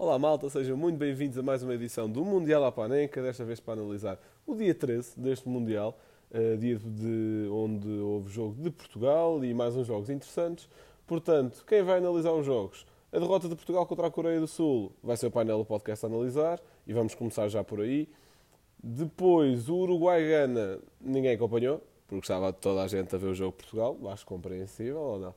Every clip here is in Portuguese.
Olá malta, sejam muito bem-vindos a mais uma edição do Mundial à Panenca, desta vez para analisar o dia 13 deste Mundial, uh, dia de, onde houve jogo de Portugal e mais uns jogos interessantes. Portanto, quem vai analisar os jogos? A derrota de Portugal contra a Coreia do Sul vai ser o painel do podcast a analisar e vamos começar já por aí. Depois, o Uruguai-Gana, ninguém acompanhou, porque estava toda a gente a ver o jogo de Portugal, acho compreensível ou não?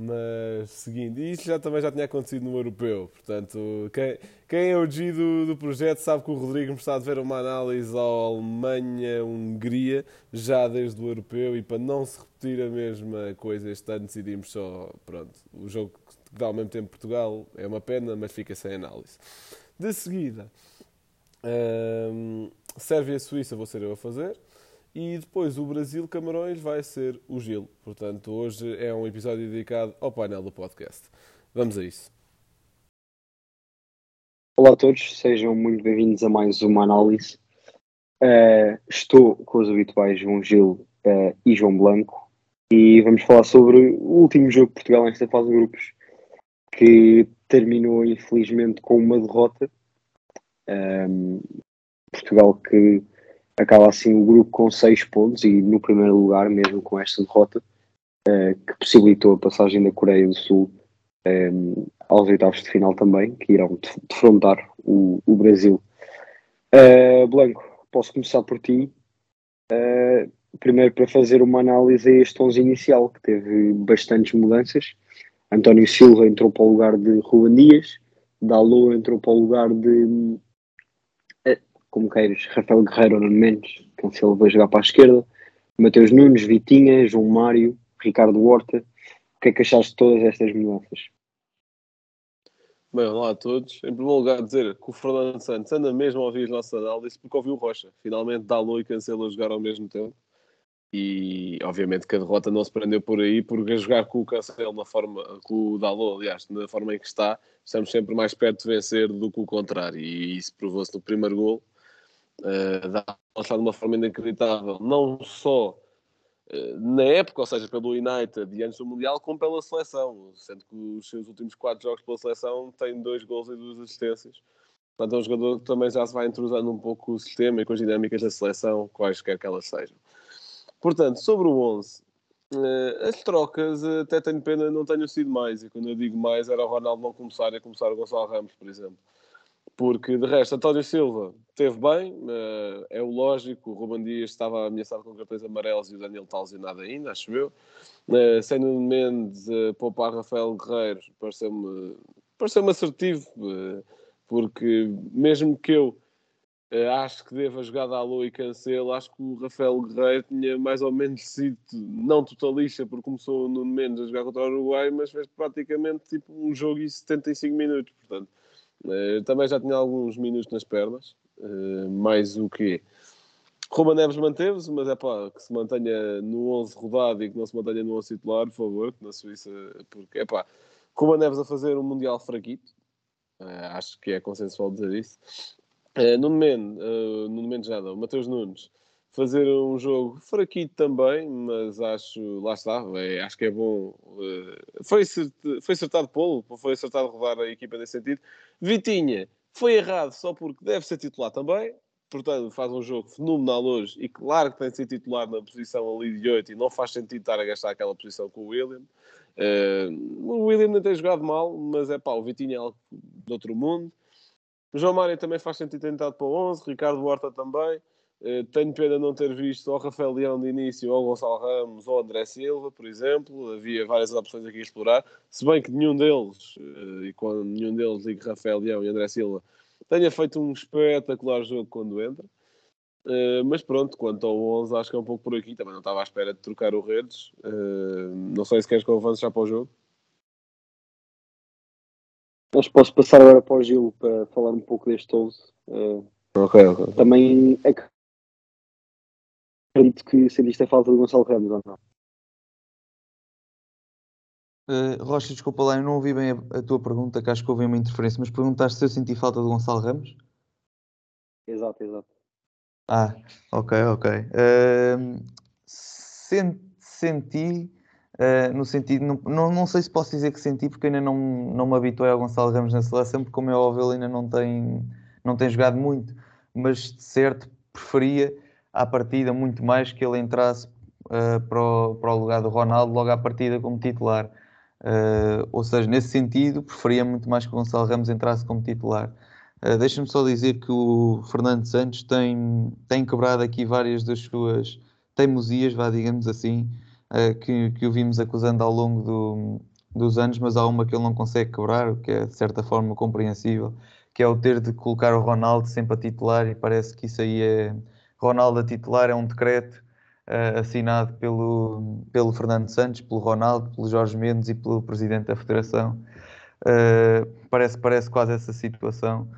Mas, seguindo, e já, também já tinha acontecido no europeu. Portanto, quem, quem é o G do, do projeto sabe que o Rodrigo me está a ver uma análise ao Alemanha-Hungria já desde o europeu. E para não se repetir a mesma coisa este ano, decidimos só. Pronto, o jogo que dá ao mesmo tempo Portugal é uma pena, mas fica sem análise. De seguida, hum, Sérvia-Suíça vou ser eu a fazer. E depois o Brasil-Camarões vai ser o Gil. Portanto, hoje é um episódio dedicado ao painel do podcast. Vamos a isso. Olá a todos, sejam muito bem-vindos a mais uma análise. Uh, estou com os habituais João Gil uh, e João Blanco e vamos falar sobre o último jogo de Portugal nesta fase de grupos que terminou infelizmente com uma derrota. Um, eh, Portugal que acaba assim o grupo com seis pontos e no primeiro lugar, mesmo com esta derrota, uh, que possibilitou a passagem da Coreia do Sul um, eh, aos oitavos de final também, que irão defrontar o, o Brasil. Uh, Blanco, posso começar por ti. Uh, primeiro para fazer uma análise a este 11 inicial, que teve bastantes mudanças. António Silva entrou para o lugar de Ruben Dias, Dalot entrou para o lugar de como queiras, Rafael Guerreiro ou Nuno Mendes, Cancelo vai jogar para a esquerda, Mateus Nunes, Vitinha, João Mário, Ricardo Horta. O que é que achaste de todas estas mudanças? Bem, olá a todos. Em primeiro lugar, dizer que o Fernando Santos anda mesmo a ouvir as nossas análises porque ouviu o Rocha. Finalmente, Dalot e Cancelo a jogar ao mesmo tempo. E, obviamente, que a derrota não se prendeu por aí, porque a jogar com o Cancelo na forma, com o Dalot, aliás, na forma em que está, estamos sempre mais perto de vencer do que o contrário. E isso provou-se no primeiro gol uh, dá de uma forma inacreditável, não só uh, na época, ou seja, pelo United e antes do Mundial, como pela seleção, sendo que os seus últimos quatro jogos pela seleção têm dois gols e duas assistências. Portanto, é um jogador que também já se vai intrusando um pouco o sistema e com as dinâmicas da seleção, quaisquer que elas sejam. Portanto, sobre o 11, uh, eh, as trocas até tenho pena não tenham sido mais, e quando eu digo mais era o Ronaldo não começar a começar o Gonçalo Ramos, por exemplo porque de resto António Silva teve bem, uh, é o lógico, o Ruben Dias estava ameaçado com cartões amarelos e o Daniel está lesionado ainda, acho eu. Uh, sem Nuno Mendes, uh, poupar Rafael Guerreiro pareceu-me pareceu assertivo, uh, porque mesmo que eu acho que deva jogar da Alô e Cancelo, acho que o Rafael Guerreiro tinha mais ou menos sido não totalista, porque começou o Nuno Mendes a jogar contra o Uruguai, mas fez praticamente tipo um jogo em 75 minutos, portanto Uh, também já tinha alguns minutos nas pernas, uh, mais o que Roma Neves manteve-se, mas é pá, que se mantenha no 11 rodado e que não se mantenha no 11 titular, por favor, na Suíça, porque é pá, Roma Neves a fazer um Mundial fraquito, uh, acho que é consensual dizer isso. Nuno Mendes, Nuno Mendes já não, Mateus Nunes, fazer um jogo fraquito também, mas acho, lá está, é, acho que é bom. Uh, foi, foi acertado pô foi acertado rodar a equipa nesse sentido. Vitinha foi errado só porque deve ser titular também, portanto faz um jogo fenomenal hoje e claro que tem de ser titular na posição ali de 8 e não faz sentido estar a gastar aquela posição com o William. Uh, o William não tem jogado mal, mas é pá, o Vitinha é algo de outro mundo. O João Mário também faz sentido ter entrado para o 11, Ricardo Horta também. Uh, tenho pena de não ter visto ou Rafael Leão de início, ou Gonçalo Ramos, ou André Silva, por exemplo. Havia várias opções aqui a explorar. Se bem que nenhum deles, uh, e quando nenhum deles, digo Rafael Leão e André Silva, tenha feito um espetacular jogo quando entra. Uh, mas pronto, quanto ao 11, acho que é um pouco por aqui. Também não estava à espera de trocar o Redes. não sei se queres que eu avance já para o jogo. Que posso passar agora para o Gil para falar um pouco deste 11. ok, ok. Também é acredito que sentiste a falta de Gonçalo Ramos ou não? Uh, Rocha, desculpa lá, eu não ouvi bem a, a, tua pergunta, que acho que houve uma interferência, mas perguntaste se eu senti falta de Gonçalo Ramos? Exato, exato. Ah, ok, ok. Uh, senti, Uh, no sentido, não, não, não, sei se posso dizer que senti, porque ainda não, não me habituei ao Gonçalo Ramos na seleção, porque como é óbvio ele ainda não tem, não tem jogado muito, mas de certo preferia à partida muito mais que ele entrasse uh, para, o, para o lugar do Ronaldo logo à partida como titular. Uh, ou seja, nesse sentido, preferia muito mais que o Gonçalo Ramos entrasse como titular. Uh, Deixa-me só dizer que o Fernando Santos tem, tem quebrado aqui várias das suas teimosias, vá, digamos assim, uh, que, que o vimos acusando ao longo do, dos anos, mas há uma que ele não consegue quebrar, o que é de certa forma compreensível, que é o ter de colocar o Ronaldo sempre a titular, e parece que isso aí é. Ronaldo a titular é um decreto uh, assinado pelo, pelo Fernando Santos, pelo Ronaldo, pelo Jorge Mendes e pelo Presidente da Federação. Uh, parece, parece quase essa situação.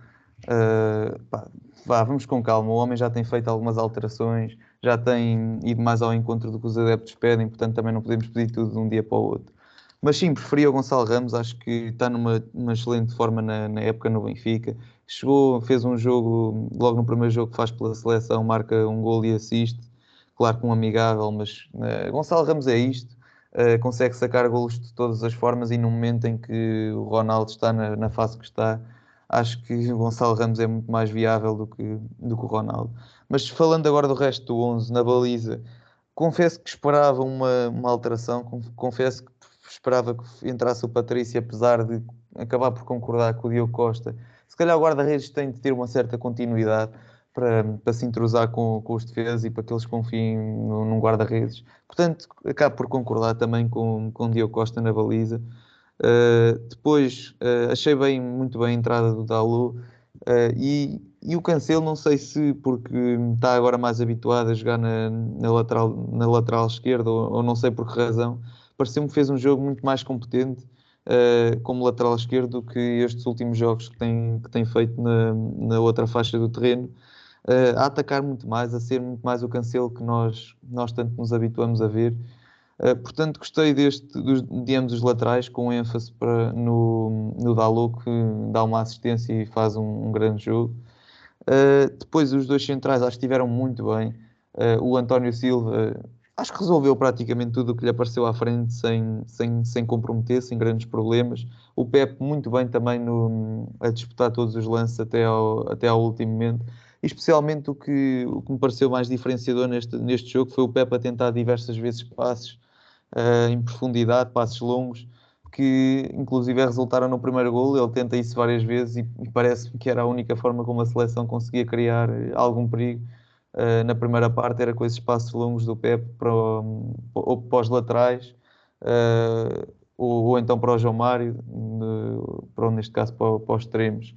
Uh, pá, vá, vamos com calma. O homem já tem feito algumas alterações, já tem ido mais ao encontro do que os adeptos pedem, portanto também não podemos pedir tudo de um dia para o outro. Mas sim, preferia o Gonçalo Ramos, acho que está numa, numa excelente forma na, na, época no Benfica. Chegou, fez um jogo, logo no primeiro jogo que faz pela seleção, marca um gol e assiste. Claro que um amigável, mas uh, Gonçalo Ramos é isto. Uh, consegue sacar golos de todas as formas e no momento em que o Ronaldo está na, na fase que está, acho que o Gonçalo Ramos é muito mais viável do que, do que o Ronaldo. Mas falando agora do resto do 11, na baliza, confesso que esperava uma, uma alteração, confesso que esperava que entrasse o Patrício, apesar de acabar por concordar com o Diogo Costa. Se calhar o guarda-redes tem de ter uma certa continuidade para, para se entrosar com, com os defesas e para que eles confiem num guarda-redes. Portanto, acabo por concordar também com, com o Diogo Costa na baliza. Uh, depois uh, achei bem, muito bem a entrada do Dalu uh, e, e o Cancelo, não sei se porque está agora mais habituado a jogar na, na lateral, na lateral esquerda ou, ou, não sei por que razão, pareceu-me que fez um jogo muito mais competente como lateral esquerdo do que estes últimos jogos que tem, que tem feito na, na outra faixa do terreno. a atacar muito mais, a ser muito mais o Cancelo que nós, nós tanto nos habituamos a ver. Uh, portanto, gostei deste, dos, de ambos os laterais, com ênfase para, no, no Dalot, que dá uma assistência e faz um, um grande jogo. Uh, depois, os dois centrais acho que estiveram muito bem. Uh, o António Silva, acho que resolveu praticamente tudo o que lhe apareceu à frente, sem, sem, sem comprometer, sem grandes problemas. O Pep, muito bem também no, a disputar todos os lances até ao, até ao último momento. E especialmente o que, o que me pareceu mais diferenciador neste, neste jogo foi o Pep a tentar diversas vezes passes uh, em profundidade, passos longos, que inclusive resultaram no primeiro gol. Ele tenta isso várias vezes e, e parece-me que era a única forma como a seleção conseguia criar eh, algum perigo. Uh, na primeira parte era com esses passos longos do Pep para, ou para os laterais uh, ou, ou, então para o João Mário, de, para, neste caso para, para os extremos.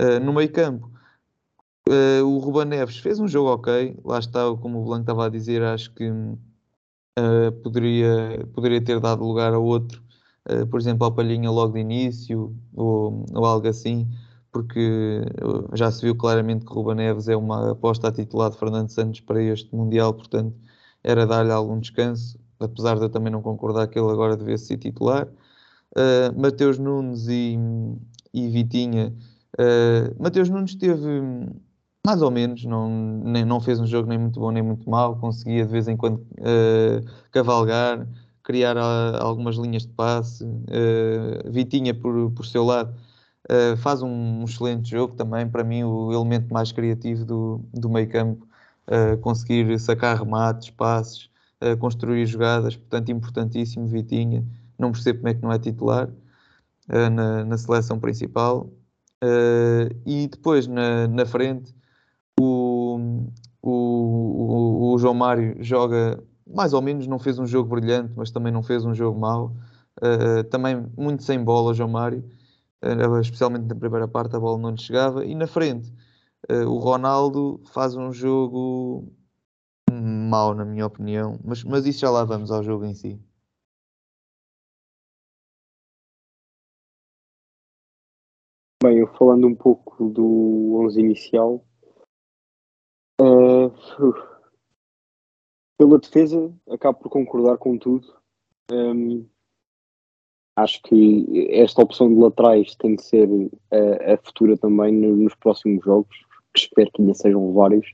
Uh, no meio campo, o Ruben Neves fez um jogo ok, lá está, como o Blanco estava a dizer, acho que poderia, poderia ter dado lugar a outro, por exemplo, ao Palhinha logo de início ou, ou algo assim, porque já se viu claramente que Ruba Neves é uma aposta a titular de Fernando Santos para este Mundial, portanto era dar-lhe algum descanso, apesar de eu também não concordar que ele agora devesse ser titular. Uh, Mateus Nunes e, e Vitinha. Uh, Mateus Nunes teve mais ou menos, não, nem, não fez um jogo nem muito bom nem muito mau, conseguia de vez em quando uh, cavalgar, criar algumas linhas de passe. Uh, Vitinha, por, por seu lado, faz um, excelente jogo também. Para mim, o elemento mais criativo do, do meio campo, conseguir sacar remates, passes, construir jogadas, portanto, importantíssimo. Vitinha, não percebo como é que não é titular na, na seleção principal. e depois na, na frente o, o, o, João Mário joga mais ou menos, não fez um jogo brilhante, mas também não fez um jogo mau. Uh, também muito sem bola, João Mário, uh, especialmente na primeira parte, a bola não lhe chegava. E na frente, uh, o Ronaldo faz um jogo mau, na minha opinião, mas, mas isso já lá vamos ao jogo em si. Bem, eu falando um pouco do 11 inicial, Uh, pela defesa, acabo por concordar com tudo. Um, acho que esta opção de laterais tem de ser a, a futura também nos próximos jogos, que espero que ainda sejam vários.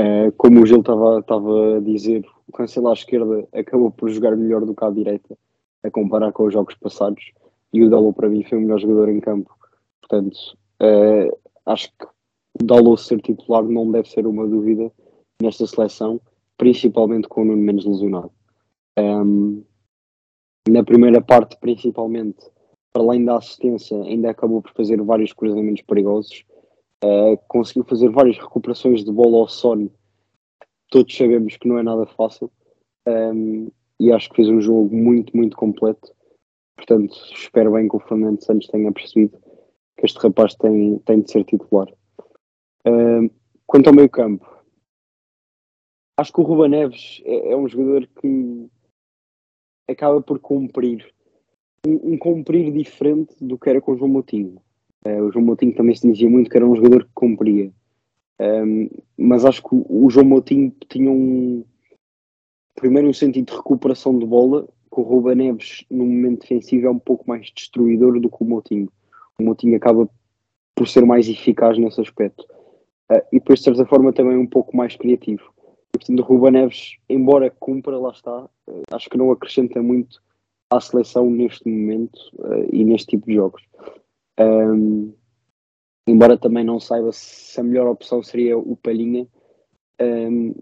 Uh, como o Gil estava a dizer, o Cancelo à esquerda acabou por jogar melhor do que à direita, a comparar com os jogos passados, e o Dalot para mim foi o melhor jogador em campo. Portanto, uh, acho que o Dalot ser titular não deve ser uma dúvida nesta seleção, principalmente com o Nuno menos lesionado. Um, na primeira parte, principalmente, para além da assistência, ainda acabou por fazer vários cruzamentos perigosos. Uh, conseguiu fazer várias recuperações de bola ao Son. Todos sabemos que não é nada fácil. Um, e acho que fez um jogo muito, muito completo. Portanto, espero bem que o Fernando Santos tenha percebido que este rapaz tem, tem de ser titular. Uh, quanto ao meio campo, acho que o Ruba Neves é, é, um jogador que acaba por cumprir um, um, cumprir diferente do que era com o João Moutinho. Uh, o João Moutinho também se dizia muito que era um jogador que cumpria. Um, mas acho que o, o João Moutinho tinha um primeiro um sentido de recuperação de bola que o Ruba Neves no momento defensivo é um pouco mais destruidor do que o Moutinho. O Moutinho acaba por ser mais eficaz nesse aspecto. Uh, e depois, de certa forma, também um pouco mais criativo. Portanto, o Ruba Neves, embora cumpra, lá está, uh, acho que não acrescenta muito à seleção neste momento uh, e neste tipo de jogos. Um, embora também não saiba se a melhor opção seria o Palhinha um,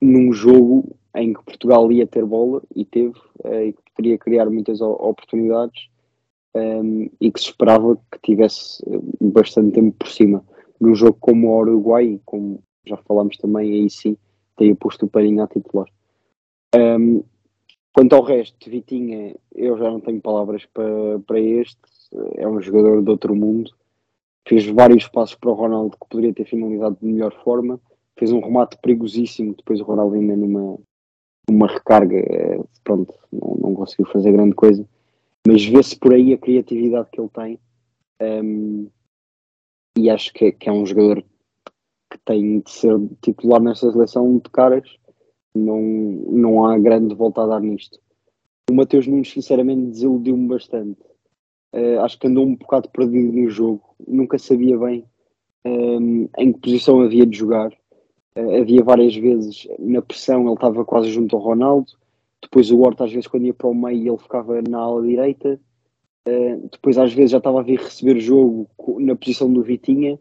num jogo em que Portugal ia ter bola e teve, uh, e que poderia criar muitas oportunidades um, e que se esperava que tivesse bastante tempo por cima. Num jogo como o Uruguai, como já falámos também, aí sim, teria posto o Palhinha a titular. Um, quanto ao resto, Vitinha, eu já não tenho palavras para, para este, é um jogador de outro mundo, fez vários passos para o Ronaldo que poderia ter finalizado de melhor forma, fez um remate perigosíssimo, depois o Ronaldo ainda numa, numa recarga, eh, pronto, não, não conseguiu fazer grande coisa, mas vê-se por aí a criatividade que ele tem. Um, e acho que, que, é um jogador que tem de ser titular nesta seleção de caras, não, não há grande volta a dar nisto. O Mateus Nunes sinceramente desiludiu-me bastante. Uh, acho que andou um bocado perdido no jogo, nunca sabia bem um, em que posição havia de jogar. Uh, havia várias vezes na pressão, ele estava quase junto ao Ronaldo, depois o Horta, às vezes, quando ia para o meio, ele ficava na ala direita. Uh, depois, às vezes, já estava a vir receber jogo na posição do Vitinha.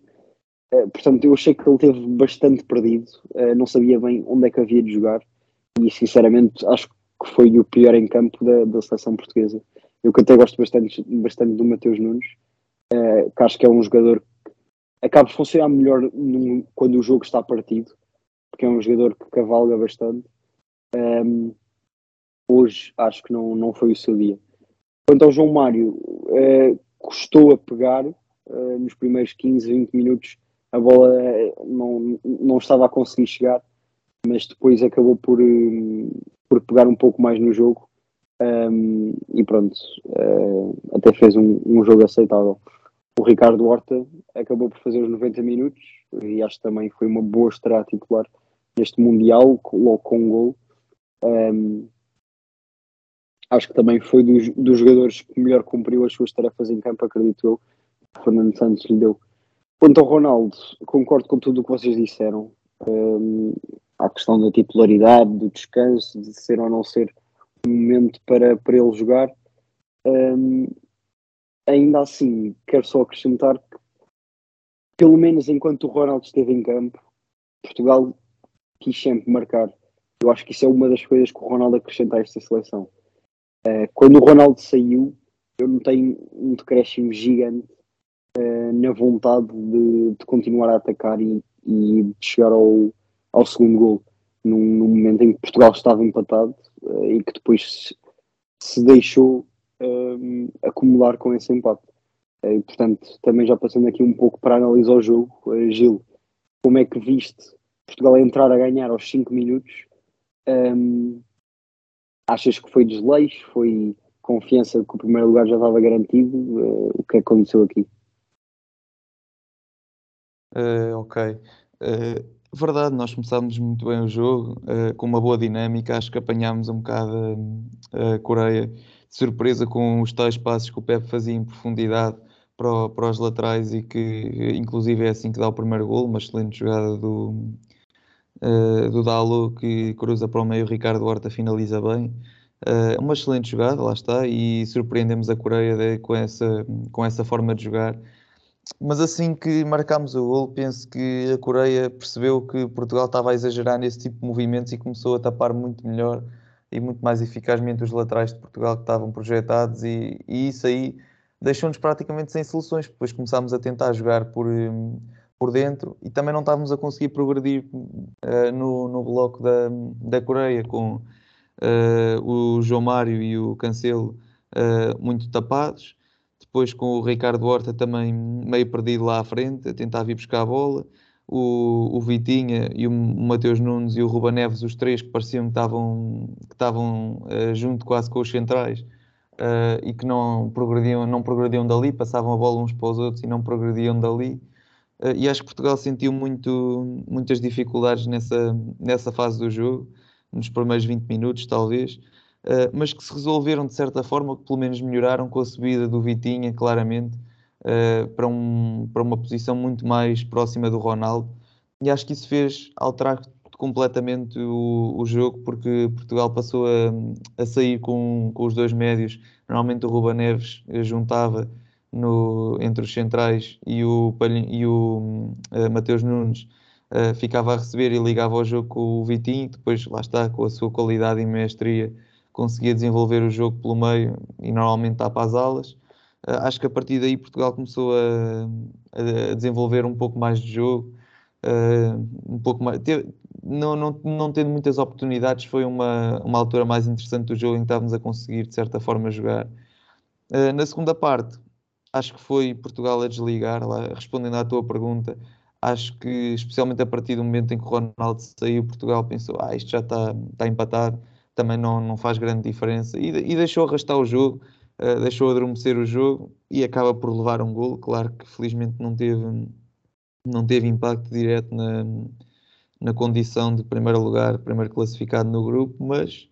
Uh, portanto, eu achei que ele teve bastante perdido. Uh, não sabia bem onde é que havia de jogar. E, sinceramente, acho que foi o pior em campo da, da seleção portuguesa. Eu que até gosto bastante, bastante do Mateus Nunes, que acho que é um jogador que acaba de funcionar melhor num, quando o jogo está partido, porque é um jogador que cavalga bastante. Um, ehm, hoje acho que não, não foi o seu dia. Quanto ao João Mário, eh, custou a pegar eh, nos primeiros 15, 20 minutos, a bola eh, não, não estava a conseguir chegar, mas depois acabou por, por pegar um pouco mais no jogo um, e pronto, até fez um, um jogo aceitável. O Ricardo Horta acabou por fazer os 90 minutos e acho que também foi uma boa estreia titular neste Mundial, logo com um gol. Um, acho que também foi dos, dos jogadores que melhor cumpriu as suas tarefas em campo, acredito eu. Fernando Santos lhe deu. Quanto ao Ronaldo, concordo com tudo o que vocês disseram. Um, a questão da titularidade, do descanso, de ser ou não ser um momento para, para ele jogar. Um, ainda assim, quero só acrescentar que, pelo menos enquanto o Ronaldo esteve em campo, Portugal quis sempre marcar. Eu acho que isso é uma das coisas que o Ronaldo acrescenta a esta seleção. Uh, quando o Ronaldo saiu, eu notei um decréscimo gigante uh, na vontade de, de, continuar a atacar e, e de chegar ao, ao segundo gol, num, num, momento em que Portugal estava empatado uh, e que depois se, se deixou acumular com esse empate. e, portanto, também já passando aqui um pouco para analisar o jogo, Gil, como é que viste Portugal entrar a ganhar aos 5 minutos? Um, Achas que foi desleixo? Foi confiança que o primeiro lugar já estava garantido? Uh, o que aconteceu aqui? Uh, ok. Uh, verdade, nós começámos muito bem o jogo, com uma boa dinâmica. Acho que apanhámos um bocado a, Coreia de surpresa com os tais passos que o Pepe fazia em profundidade para, para os laterais e que, inclusive, é assim que dá o primeiro gol. Uma excelente jogada do, uh, do Dalo que cruza para o meio, Ricardo Horta finaliza bem. Uh, uma excelente jogada, lá está, e surpreendemos a Coreia de, com, essa, com essa forma de jogar. Mas assim que marcámos o gol, penso que a Coreia percebeu que Portugal estava a exagerar nesse tipo de movimentos e começou a tapar muito melhor e muito mais eficazmente os laterais de Portugal que estavam projetados, e, e isso aí deixou-nos praticamente sem soluções. Depois começámos a tentar jogar por, hum, por dentro e também não estávamos a conseguir progredir uh, no, no bloco da, da Coreia com uh, o João Mário e o Cancelo uh, muito tapados. Depois com o Ricardo Horta também meio perdido lá à frente, a tentar vir buscar a bola. O, o Vitinha e o Mateus Nunes e o Ruba Neves, os três que pareciam que estavam, que estavam uh, junto quase com os centrais uh, e que não progrediam, não progrediam dali, passavam a bola uns para os outros e não progrediam dali. Uh, e acho que Portugal sentiu muito, muitas dificuldades nessa, nessa fase do jogo nos primeiros 20 minutos, talvez, uh, mas que se resolveram de certa forma, que pelo menos melhoraram com a subida do Vitinha, claramente, uh, para, um, para uma posição muito mais próxima do Ronaldo. E acho que isso fez alterar completamente o, o jogo, porque Portugal passou a, a sair com, com os dois médios. Normalmente o Ruba Neves juntava no, entre os centrais e o, e o uh, Mateus Nunes uh, ficava a receber e ligava ao jogo com o Vitinho, depois lá está, com a sua qualidade e mestria, conseguia desenvolver o jogo pelo meio e normalmente está para as alas. Uh, acho que a partir daí Portugal começou a, a desenvolver um pouco mais de jogo, uh, um pouco mais. Teve, não, não, não tendo muitas oportunidades, foi uma, uma altura mais interessante do jogo em que estávamos a conseguir, de certa forma, jogar. Uh, na segunda parte, acho que foi Portugal a desligar, lá, respondendo à tua pergunta, acho que especialmente a partir do momento em que o Ronaldo saiu, Portugal pensou, ah, isto já está, está empatado, também não, não faz grande diferença, e, e deixou arrastar o jogo, uh, deixou adormecer o jogo, e acaba por levar um gol, claro que felizmente não teve, não teve impacto direto na, na condição de primeiro lugar, primeiro classificado no grupo, mas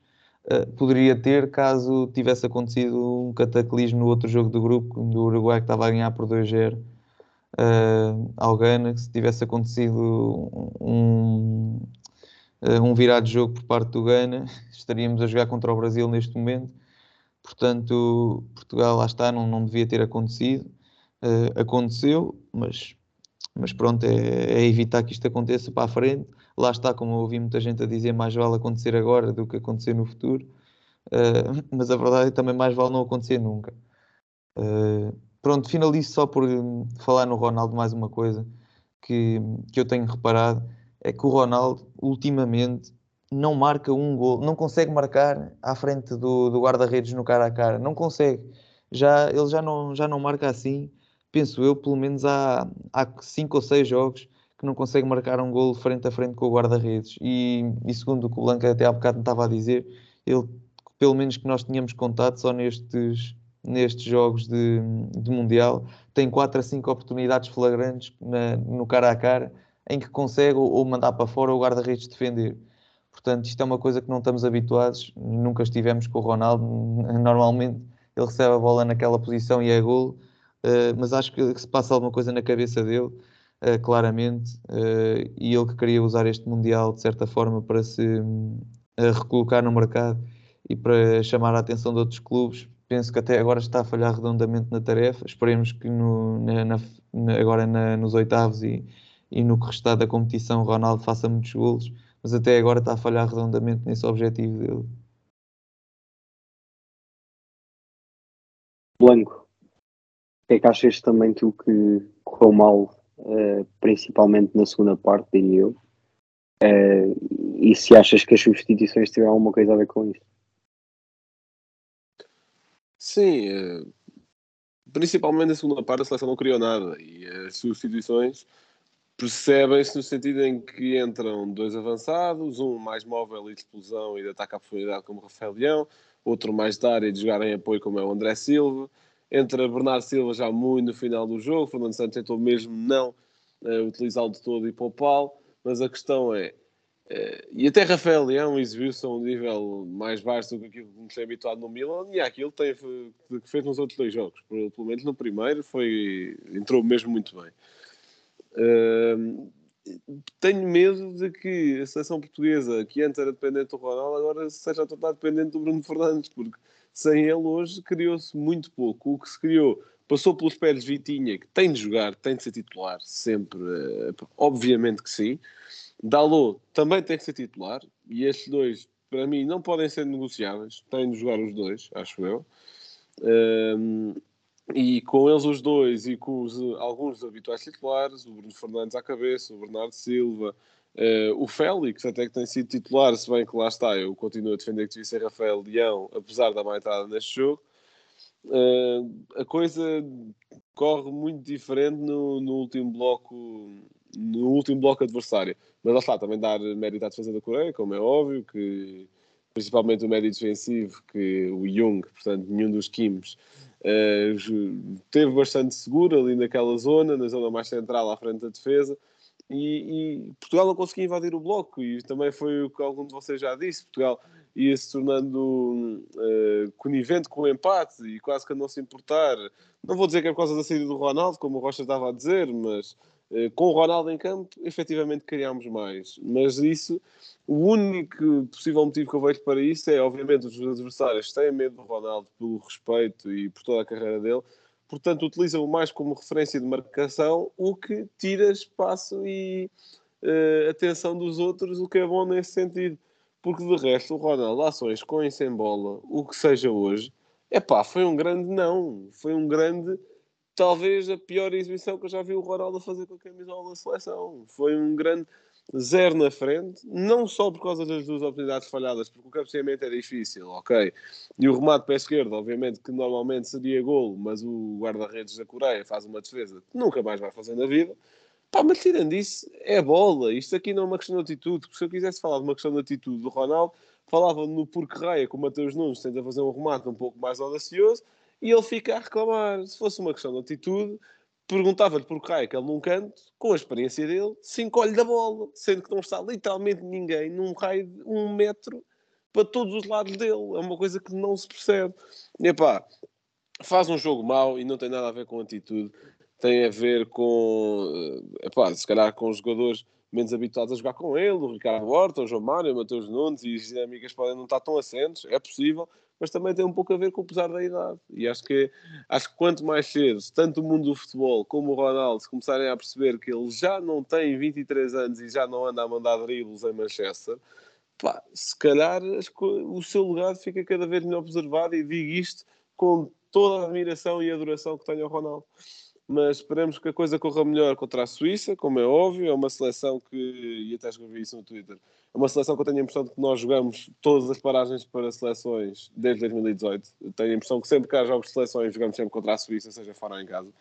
uh, poderia ter caso tivesse acontecido um cataclismo no outro jogo do grupo, do Uruguai que estava a ganhar por 2-0, uh, ao Gana, que se tivesse acontecido um, um virado de jogo por parte do Gana, estaríamos a jogar contra o Brasil neste momento. Portanto, Portugal lá está, não, não devia ter acontecido. Uh, aconteceu, mas, mas pronto, é, é, evitar que isto aconteça para a frente. Lá está, como eu ouvi muita gente a dizer, mais vale acontecer agora do que acontecer no futuro. Uh, mas a verdade é que também mais vale não acontecer nunca. Uh, Pronto, finalizo só por hum, falar no Ronaldo mais uma coisa que, que eu tenho reparado, é que o Ronaldo ultimamente não marca um gol, não consegue marcar à frente do, do guarda-redes no cara a cara, não consegue. Já, ele já não, já não marca assim, penso eu, pelo menos há, há cinco ou seis jogos que não consegue marcar um gol frente a frente com o guarda-redes. E, e, segundo o que o Blanca até há bocado me estava a dizer, ele, pelo menos que nós tínhamos contato só nestes nestes jogos de, de Mundial, tem 4 a 5 oportunidades flagrantes na, no cara a cara em que consegue ou, mandar para fora o guarda-redes defender. Portanto, isto é uma coisa que não estamos habituados, nunca estivemos com o Ronaldo. Normalmente ele recebe a bola naquela posição e é golo, uh, mas acho que, se passa alguma coisa na cabeça dele, uh, claramente, uh, e ele que queria usar este Mundial de certa forma para se recolocar no mercado e para chamar a atenção de outros clubes, penso que até agora está a falhar redondamente na tarefa. Esperemos que no, na, na, agora na, nos oitavos e, e no que restar da competição o Ronaldo faça muitos golos, mas até agora está a falhar redondamente nesse objetivo dele. Blanco, o que é que achas também tu que correu mal, uh, principalmente na segunda parte, diria eu? Uh, e se achas que as substituições tiveram alguma coisa a ver com isso? Sim, eh, principalmente na segunda parte a seleção não criou nada e as substituições percebem-se no sentido em que entram dois avançados, um mais móvel e de explosão e de ataque à profundidade como Rafael Leão, outro mais de área e de jogar em apoio como é o André Silva. Entra Bernardo Silva já muito no final do jogo, Fernando Santos tentou mesmo não uh, utilizá-lo de todo e poupá-lo, mas a questão é, Uh, e até Rafael Leão exibiu-se a um nível mais baixo do que aquilo que nos tem habituado no Milan e aquilo que fez nos outros dois jogos. Pelo menos no primeiro foi, entrou mesmo muito bem. Tenho medo de que a seleção portuguesa, que antes era dependente do Ronaldo, agora seja totalmente dependente do Bruno Fernandes, porque sem ele hoje criou-se muito pouco. O que se criou passou pelos pés de Vitinha, que tem de jogar, tem de ser titular, sempre, eh, obviamente que sim. Dalot também tem que ser titular, e estes dois, para mim, não podem ser negociáveis, têm de jogar os dois, acho eu. Um, e com eles os dois e com os, alguns habituais titulares, o Bruno Fernandes à cabeça, o Bernardo Silva, uh, o Félix, até que tem sido titular, se bem que lá está, eu continuo a defender que devia ser Rafael Leão, apesar da má entrada neste jogo. Uh, a coisa corre muito diferente no, no, último bloco no último bloco adversário. Mas lá está, também dar mérito à defesa da Coreia, como é óbvio, que principalmente o médio defensivo, que o Jung, portanto, nenhum dos Kims, uh, teve bastante seguro ali naquela zona, na zona mais central, à frente da defesa. E, e, Portugal não conseguia invadir o bloco, e também foi o que algum de vocês já disse. Portugal ia se tornando uh, conivente com o empate e quase que a não se importar. Não vou dizer que é por causa da saída do Ronaldo, como o Rocha estava a dizer, mas com o Ronaldo em campo, efetivamente criámos mais. Mas isso, o único possível motivo que eu vejo para isso é, obviamente, os adversários têm medo do Ronaldo pelo respeito e por toda a carreira dele portanto utilizam-o mais como referência de marcação, o que tira espaço e uh, atenção dos outros, o que é bom nesse sentido. Porque de resto, o Ronaldo, ações com e sem bola, o que seja hoje, é pá, foi um grande não. Foi um grande, talvez a pior exibição que eu já vi o Ronaldo fazer com a camisola da seleção. Foi um grande zero na frente, não só por causa das duas oportunidades falhadas, porque o cabeceamento é difícil, ok? E o remate pé esquerdo, obviamente, que normalmente seria golo, mas o guarda-redes da Coreia faz uma defesa que nunca mais vai fazer na vida. Pá, mas tirando isso, é bola. Isto aqui não é uma questão de atitude. Porque se eu quisesse falar de uma questão de atitude do Ronaldo, falava no porco raia com o Mateus Nunes, tenta fazer um remate um pouco mais audacioso, e ele fica a reclamar. Se fosse uma questão de atitude, perguntava-lhe por raio que ele num canto, com a experiência dele, se encolhe da bola, sendo que não está literalmente ninguém num raio de um metro para todos os lados dele. É uma coisa que não se percebe. E epá, faz um jogo mau e não tem nada a ver com atitude. Tem a ver com, eh, epá, se calhar com os jogadores menos habituados a jogar com ele, o Ricardo Horta, o João Mário, o Matheus Nunes e as dinâmicas podem não estar tão assentes, é possível, mas também tem um pouco a ver com o pesar da idade. E acho que, acho que quanto mais cedo, tanto o mundo do futebol como o Ronaldo começarem a perceber que ele já não tem 23 anos e já não anda a mandar dribles em Manchester, pá, se calhar o seu legado fica cada vez melhor preservado e digo isto com toda a admiração e adoração que tenho ao Ronaldo mas esperemos que a coisa corra melhor contra a Suíça, como é óbvio, é uma seleção que, e até escrevi isso no Twitter, é uma seleção que eu tenho a impressão de que nós jogamos todas as paragens para seleções desde 2018. Eu tenho a impressão que sempre que há jogos de seleções jogamos sempre contra a Suíça, seja fora ou em casa.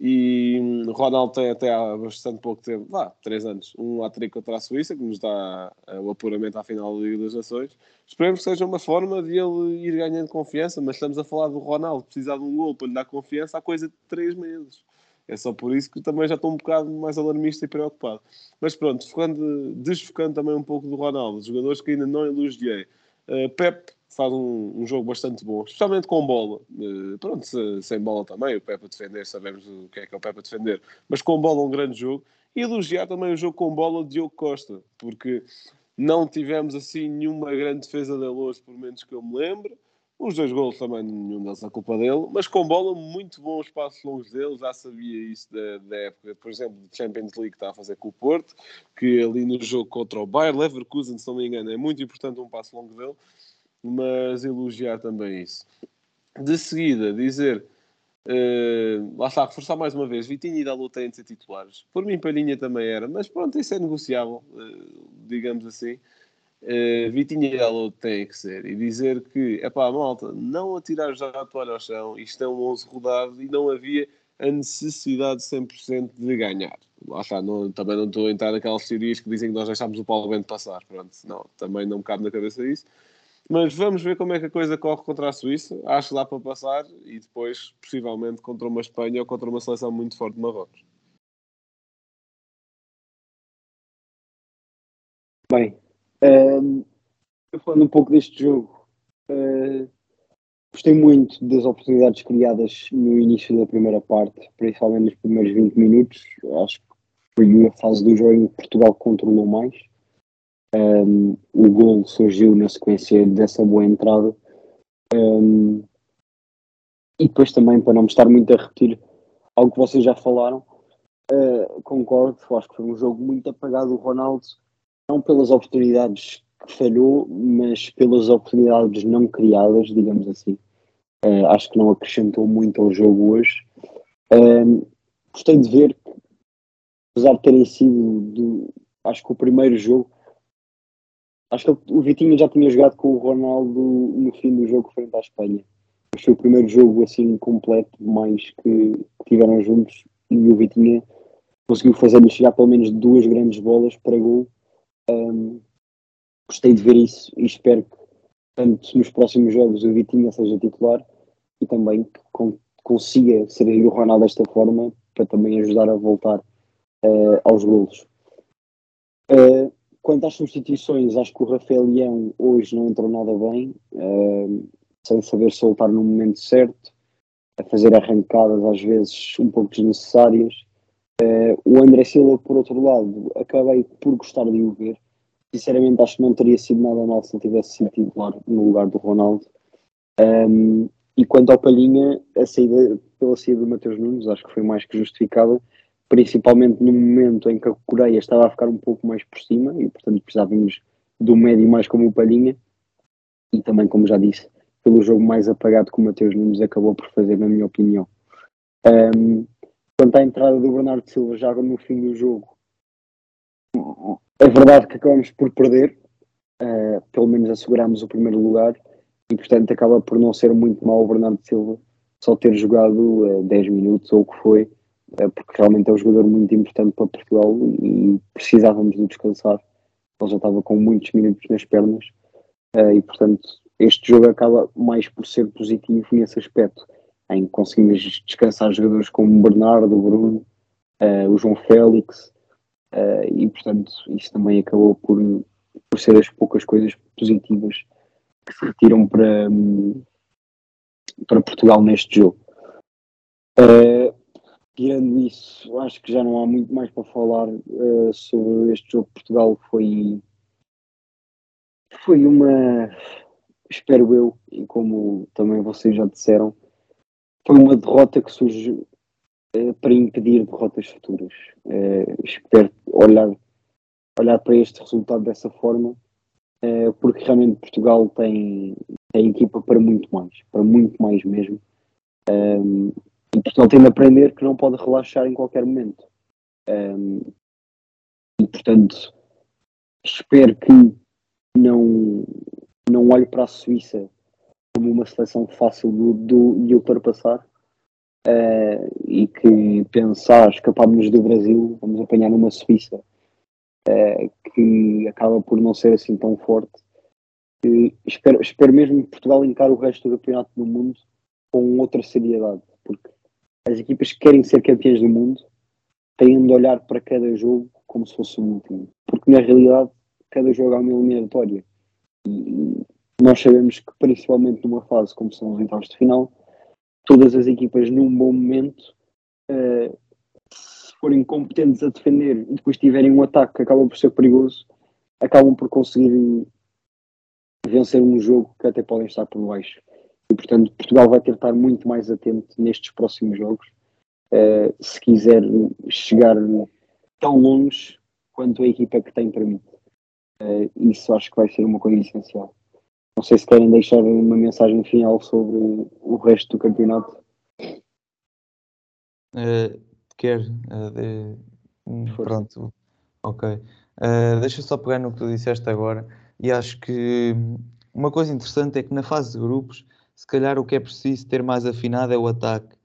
E hum, Ronaldo tem até há bastante pouco tempo, vá, três anos, um hat contra a Suíça, que nos dá uh, o apuramento à final da Liga das Nações. Esperemos que seja uma forma de ele ir ganhando confiança, mas estamos a falar do Ronaldo precisar de um gol para lhe dar confiança há coisa de três meses. É só por isso que também já estou um bocado mais alarmista e preocupado. Mas pronto, focando, desfocando também um pouco do Ronaldo, jogadores que ainda não elogiei. Uh, Pep faz um, um, jogo bastante bom, especialmente com bola. Uh, pronto, se, sem bola também, o Pepe defender, sabemos o que é que é o Pepe defender, mas com bola um grande jogo. E elogiar também o jogo com bola de Diogo Costa, porque não tivemos assim nenhuma grande defesa dele hoje, por menos que eu me lembre. Os dois gols também, nenhum deles é culpa dele, mas com bola, muito bons passos longos dele. Já sabia isso da, da época, por exemplo, de Champions League que está a fazer com o Porto, que ali no jogo contra o Bayern Leverkusen, se não me engano, é muito importante um passo longo dele mas elogiar também isso. De seguida, dizer, uh, lá está, reforçar mais uma vez, Vitinho e Dalot têm de ser titulares. Por mim, Palhinha também era, mas pronto, isso é negociável, uh, digamos assim. Uh, Vitinho e Dalot têm que ser. E dizer que, é pá, malta, não atirar já a toalha ao chão, isto é um 11 rodado e não havia a necessidade 100% de ganhar. Lá está, não, também não estou a entrar naquelas teorias que dizem que nós deixámos o Paulo Bento passar. Pronto, não, também não me cabe na cabeça isso. Mas vamos ver como é que a coisa corre contra a Suíça. Acho que dá para passar e depois, possivelmente, contra uma Espanha ou contra uma seleção muito forte de Marrocos. Bem, um, ehm, falando um pouco deste jogo, uh, gostei muito das oportunidades criadas no início da primeira parte, principalmente nos primeiros 20 minutos. Acho que foi a fase do jogo em que Portugal controlou mais. Um, o gol surgiu na sequência dessa boa entrada. Um, e depois também, para não me estar muito a repetir algo que vocês já falaram, uh, concordo, acho que foi um jogo muito apagado do Ronaldo, não pelas oportunidades que falhou, mas pelas oportunidades não criadas, digamos assim. Uh, acho que não acrescentou muito ao jogo hoje. Gostei de ver apesar de terem sido, do, acho que o primeiro jogo, acho que o Vitinho já tinha jogado com o Ronaldo no fim do jogo frente à Espanha. Mas foi o primeiro jogo assim completo, mais que, tiveram juntos e o Vitinha conseguiu fazer-lhe chegar pelo menos duas grandes bolas para gol. Um, gostei de ver isso e espero que tanto nos próximos jogos o Vitinha seja titular e também que consiga ser o Ronaldo desta forma para também ajudar a voltar uh, aos golos. Uh, quanto às substituições, acho que o Rafael Leão hoje não entrou nada bem, uh, sem saber soltar no momento certo, a fazer arrancadas às vezes um pouco desnecessárias. o André Silva, por outro lado, acabei por gostar de o ver. Sinceramente, acho que não teria sido nada mal se ele tivesse sido titular no lugar do Ronaldo. Um, e quanto ao Palhinha, a saída, pela saída do Matheus Nunes, acho que foi mais que justificável, principalmente no momento em que a Coreia estava a ficar um pouco mais por cima e, portanto, precisávamos do médio mais como o Palhinha. E também, como já disse, pelo jogo mais apagado que o Matheus Nunes acabou por fazer, na minha opinião. Um, quanto à entrada do Bernardo Silva já no fim do jogo, é verdade que acabamos por perder, uh, pelo menos assegurámos o primeiro lugar e portanto acaba por não ser muito mal o Bernardo Silva só ter jogado uh, eh, 10 minutos ou o que foi, porque realmente é um jogador muito importante para Portugal e precisávamos de descansar. Ele já estava com muitos minutos nas pernas uh, e portanto este jogo acaba mais por ser positivo nesse aspecto, em que conseguimos descansar jogadores como o Bernardo, o Bruno, o João Félix e portanto isso também acabou por, por ser as poucas coisas positivas que se retiram para, para Portugal neste jogo. Tirando isso, acho que já não há muito mais para falar uh, sobre este jogo. Portugal foi, foi uma, espero eu, e como também vocês já disseram, foi uma derrota que surge uh, para impedir derrotas futuras. espero olhar, olhar para este resultado dessa forma porque realmente Portugal tem, tem equipa para muito mais, para muito mais mesmo. Um, e Portugal tem de aprender que não pode relaxar em qualquer momento. Um, e portanto, espero que não, não olhe para a Suíça como uma seleção fácil do, de ultrapassar uh, e que pensar, escaparmos do Brasil, vamos apanhar uma Suíça uh, que acaba por não ser assim tão forte. E espero, espero mesmo que Portugal encare o resto do campeonato do mundo com outra seriedade, porque as equipas que querem ser campeãs do mundo têm de olhar para cada jogo como se fosse o último, porque na realidade cada jogo é uma eliminatória. E nós sabemos que, principalmente numa fase como são os oitavos de final, todas as equipas num bom momento uh, forem competentes a defender e depois tiverem um ataque que acaba por ser perigoso, acabam por conseguir vencer um jogo que até podem estar por baixo. E portanto, Portugal vai ter de estar muito mais atento nestes próximos jogos, uh, se quiser chegar tão longe quanto a equipa que tem permite. Uh, isso acho que vai ser uma coisa essencial. Não sei se querem deixar uma mensagem final sobre o resto do campeonato. Uh, quer. Uh, de... Pronto, ok. Uh, deixa só pegar no que tu disseste agora. E acho que uma coisa interessante é que na fase de grupos, se calhar o que é preciso ter mais afinado é o ataque,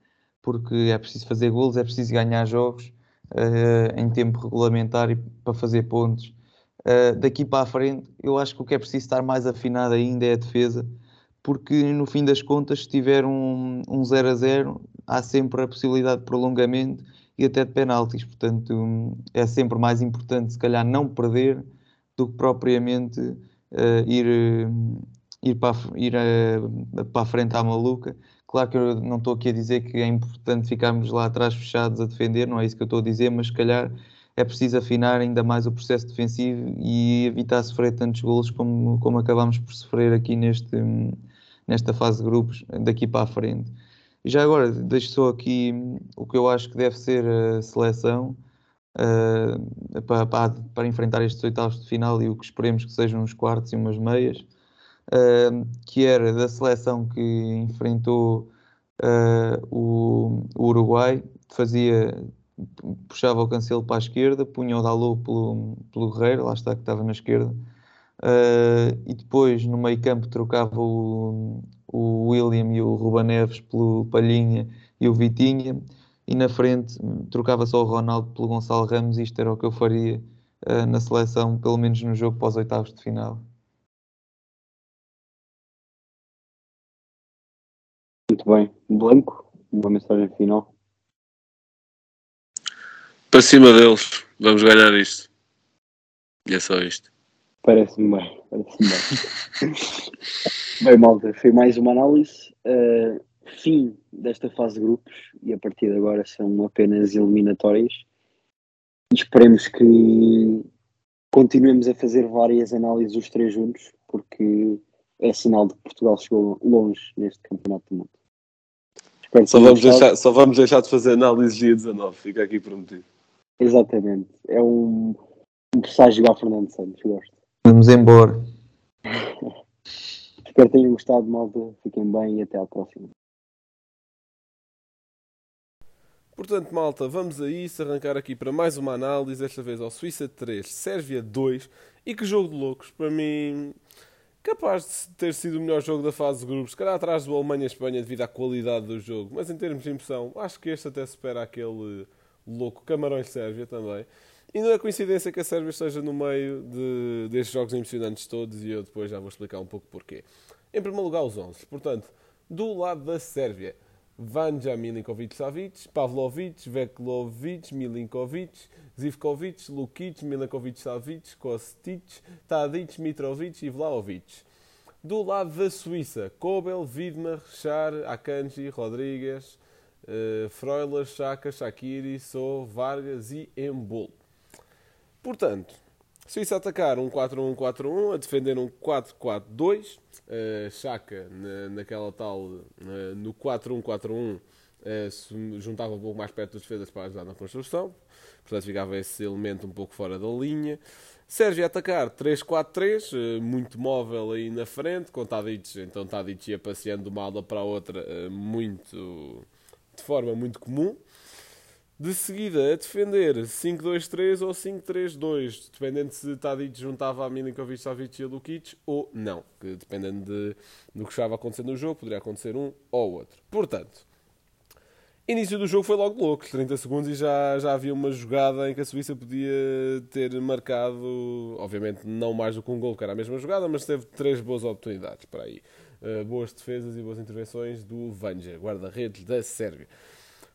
porque é preciso fazer golos, é preciso ganhar jogos uh, em tempo regulamentar e para fazer pontos. Uh, daqui para a frente, eu acho que o que é preciso estar mais afinado ainda é a defesa, porque no fim das contas, se tiver um, um 0 a 0, há sempre a possibilidade de prolongamento e até de penaltis. Portanto, é sempre mais importante, se calhar, não perder do que propriamente uh, ir, ir, para, a, ir uh, para a frente à maluca. Claro que eu não estou aqui a dizer que é importante ficarmos lá atrás fechados a defender, não é isso que eu estou a dizer, mas se calhar é preciso afinar ainda mais o processo defensivo e evitar sofrer tantos golos como, como acabamos por sofrer aqui neste, nesta fase de grupos, daqui para a frente. E já agora, deixo só aqui o que eu acho que deve ser a seleção uh, para, para, para, enfrentar estes oitavos de final e o que esperemos que sejam uns quartos e umas meias, uh, que era da seleção que enfrentou uh, o, o Uruguai, fazia puxava o Cancelo para a esquerda, punha o Dalot pelo, pelo Guerreiro, lá está que estava na esquerda, uh, e depois no meio campo trocava o, o William e o Ruba Neves pelo Palhinha e o Vitinha, e na frente trocava só o Ronaldo pelo Gonçalo Ramos, isto era o que eu faria uh, na seleção, pelo menos no jogo pós oitavos de final. Muito bem. Blanco, uma mensagem final. Para cima deles, vamos ganhar isto. E é só isto. Parece-me bem, parece-me bem. bem, malta, foi mais uma análise. Uh, fim desta fase de grupos e a partir de agora são apenas eliminatórias. Esperemos que continuemos a fazer várias análises os três juntos, porque é sinal de que Portugal chegou longe neste campeonato do mundo. Só vamos, deixar, só vamos deixar de fazer análises dia 19, fica aqui prometido. Exatamente. É um, um presságio ao Fernando Santos, gosto. Vamos embora. Espero que tenham gostado, malta. Fiquem bem e até à próxima. Portanto, malta, vamos a isso, arrancar aqui para mais uma análise, desta vez ao Suíça 3, Sérvia 2. E que jogo de loucos, para mim, capaz de ter sido o melhor jogo da fase de grupos, se calhar atrás do Alemanha-Espanha devido à qualidade do jogo, mas em termos de impressão, acho que este até supera aquele louco Camarões-Sérvia também. E não é coincidência que a Sérvia esteja no meio de, destes jogos emocionantes todos e eu depois já vou explicar um pouco porquê. Em primeiro lugar, os 11. Portanto, do lado da Sérvia, Vanja Milinkovic-Savic, Pavlovic, Veklovic, Milinkovic, Zivkovic, Lukic, Milinkovic-Savic, Kostic, Tadic, Mitrovic e Vlaovic. Do lado da Suíça, Kobel, Widmer, Char, Akanji, Rodrigues, uh, Freuler, Chaka, Shakiri, So, Vargas e Embol. Portanto, Suíça a atacar um 4-1-4-1, a defender um 4-4-2. Uh, Chaka, na, naquela tal, uh, no 4-1-4-1, uh, se juntava um pouco mais perto das defesas para ajudar na construção. Portanto, ficava esse elemento um pouco fora da linha. Sérgio a atacar 3-4-3, uh, muito móvel aí na frente, com Tadic. Então, Tadic ia passeando de uma ala para a outra, muito de forma muito comum. De seguida, a defender 5-2-3 ou 5-3-2, dependendo se Tadic juntava a Milinkovic, Savic e a Lukic ou não, que dependendo de, do que estava acontecendo no jogo, poderia acontecer um ou outro. Portanto, início do jogo foi logo louco, 30 segundos e já, já havia uma jogada em que a Suíça podia ter marcado, obviamente não mais do que um gol, que era a mesma jogada, mas teve três boas oportunidades para aí. Uh, boas defesas e boas intervenções do Vanja, guarda-redes da Sérvia.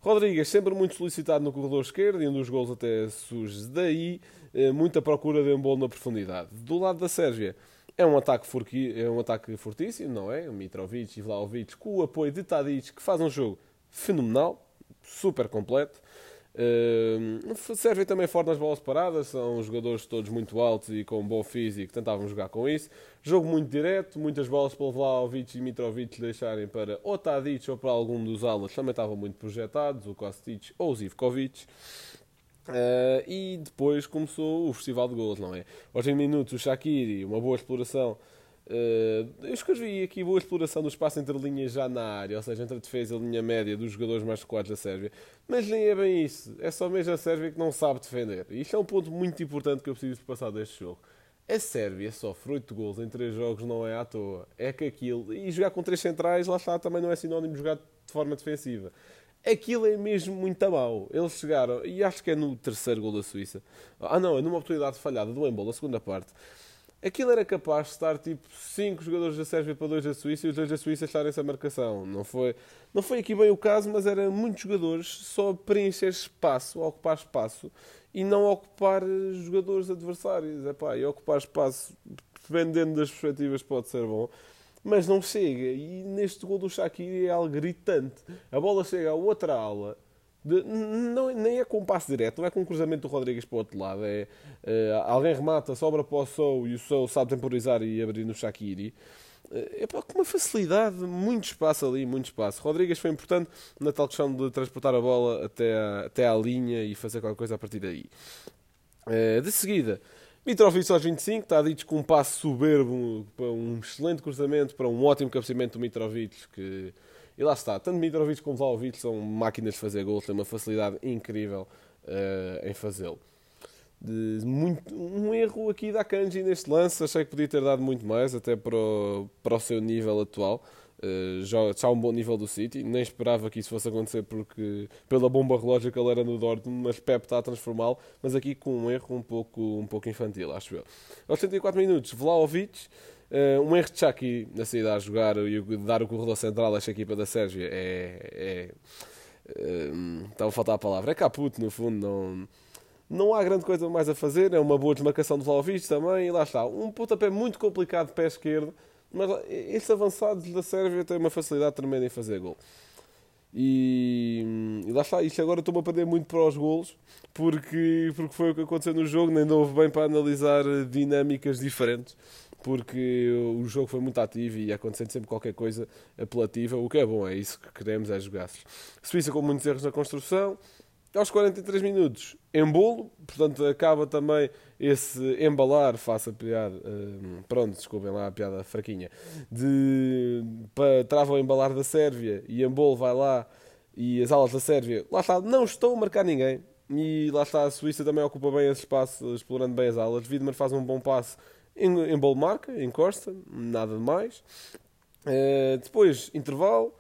Rodrigues, sempre muito solicitado no corredor esquerdo e um dos gols até surge daí, uh, muita procura de um bolo na profundidade. Do lado da Sérvia, é um ataque, forqui, é um ataque fortíssimo, não é? Mitrovic e Vlaovic, com o apoio de Tadic, que faz um jogo fenomenal, super completo. Uh, servem também forte nas bolas paradas, são jogadores todos muito altos e com bom físico, tentavam jogar com isso. Jogo muito direto, muitas bolas para Vlaovic e Mitrovic deixarem para ou Tadic ou para algum dos alas, também estavam muito projetados, o Kostic ou o Zivkovic. Uh, e depois começou o festival de gols, não é? Aos 20 minutos, o Shakiri, uma boa exploração Uh, eu escrevi aqui boa exploração do espaço entre linhas já na área, ou seja, entre a defesa e a linha média dos jogadores mais recuados da Sérvia. Mas nem é bem isso. É só mesmo a Sérvia que não sabe defender. E isto é um ponto muito importante que eu preciso passar deste jogo. A Sérvia sofre 8 gols em 3 jogos, não é à toa. É que aquilo. E jogar com 3 centrais, lá está, também não é sinónimo de jogar de forma defensiva. Aquilo é mesmo muito mau. Eles chegaram, e acho que é no terceiro gol da Suíça. Ah, não, é numa oportunidade falhada do Embol, a segunda parte aquilo era capaz de estar tipo 5 jogadores da Sérvia para 2 da Suíça e os 2 da Suíça estarem essa marcação. Não foi, não foi aqui bem o caso, mas eram muitos jogadores só preencher espaço, ocupar espaço e não ocupar jogadores adversários. Epá, e ocupar espaço, dependendo das perspectivas, pode ser bom. Mas não chega. E neste gol do Shaqiri é algo gritante. A bola chega à outra ala de, não, nem é com um passo direto, não é com um cruzamento do Rodrigues para o outro lado. É, uh, alguém remata, sobra para o Sou e o Sou sabe temporizar e abrir no Shakiri. É com uma facilidade, muito espaço ali, muito espaço. Rodrigues foi importante na tal questão de transportar a bola até, a, até à linha e fazer qualquer coisa a partir daí. Uh, de seguida, Mitrovic aos 25, está dito com um passo soberbo, um excelente cruzamento, para um ótimo cabeceamento do Mitrovic, que e lá está, tanto Mitrovic como Vlaovic são máquinas de fazer gols, têm uma facilidade incrível uh, em fazê-lo. Um erro aqui da Kanji neste lance, achei que podia ter dado muito mais, até para o, para o seu nível atual. Uh, já, já um bom nível do City, nem esperava que isso fosse acontecer porque pela bomba relógio que ele era no Dortmund, mas Pep está a transformá-lo, mas aqui com um erro um pouco, um pouco infantil, acho eu. Aos 74 minutos, Vlaovic Uh, um erro de Chucky na saída a jogar e dar o corredor central a esta equipa da Sérvia é. é uh, estava a faltar a palavra. É caputo, no fundo. Não, não há grande coisa mais a fazer. É uma boa desmarcação do Vlaovic também. E lá está. Um pontapé muito complicado de pé esquerdo. Mas estes avançados da Sérvia têm uma facilidade tremenda em fazer gol. E, e lá está, isto agora estou-me a perder muito para os golos, porque, porque foi o que aconteceu no jogo, nem houve bem para analisar dinâmicas diferentes porque o jogo foi muito ativo e acontecendo sempre qualquer coisa apelativa, o que é bom, é isso que queremos, é jogar -se. Suíça com muitos erros na construção, aos 43 minutos, embolo, portanto acaba também esse embalar, faça piada, uh, pronto, desculpem lá a piada fraquinha, de, para, trava o embalar da Sérvia e embolo vai lá e as alas da Sérvia, lá está, não estou a marcar ninguém, e lá está, a Suíça também ocupa bem esse espaço, explorando bem as alas, Widmer faz um bom passo em, em bolo marca, encosta, nada de mais. Uh, depois, intervalo.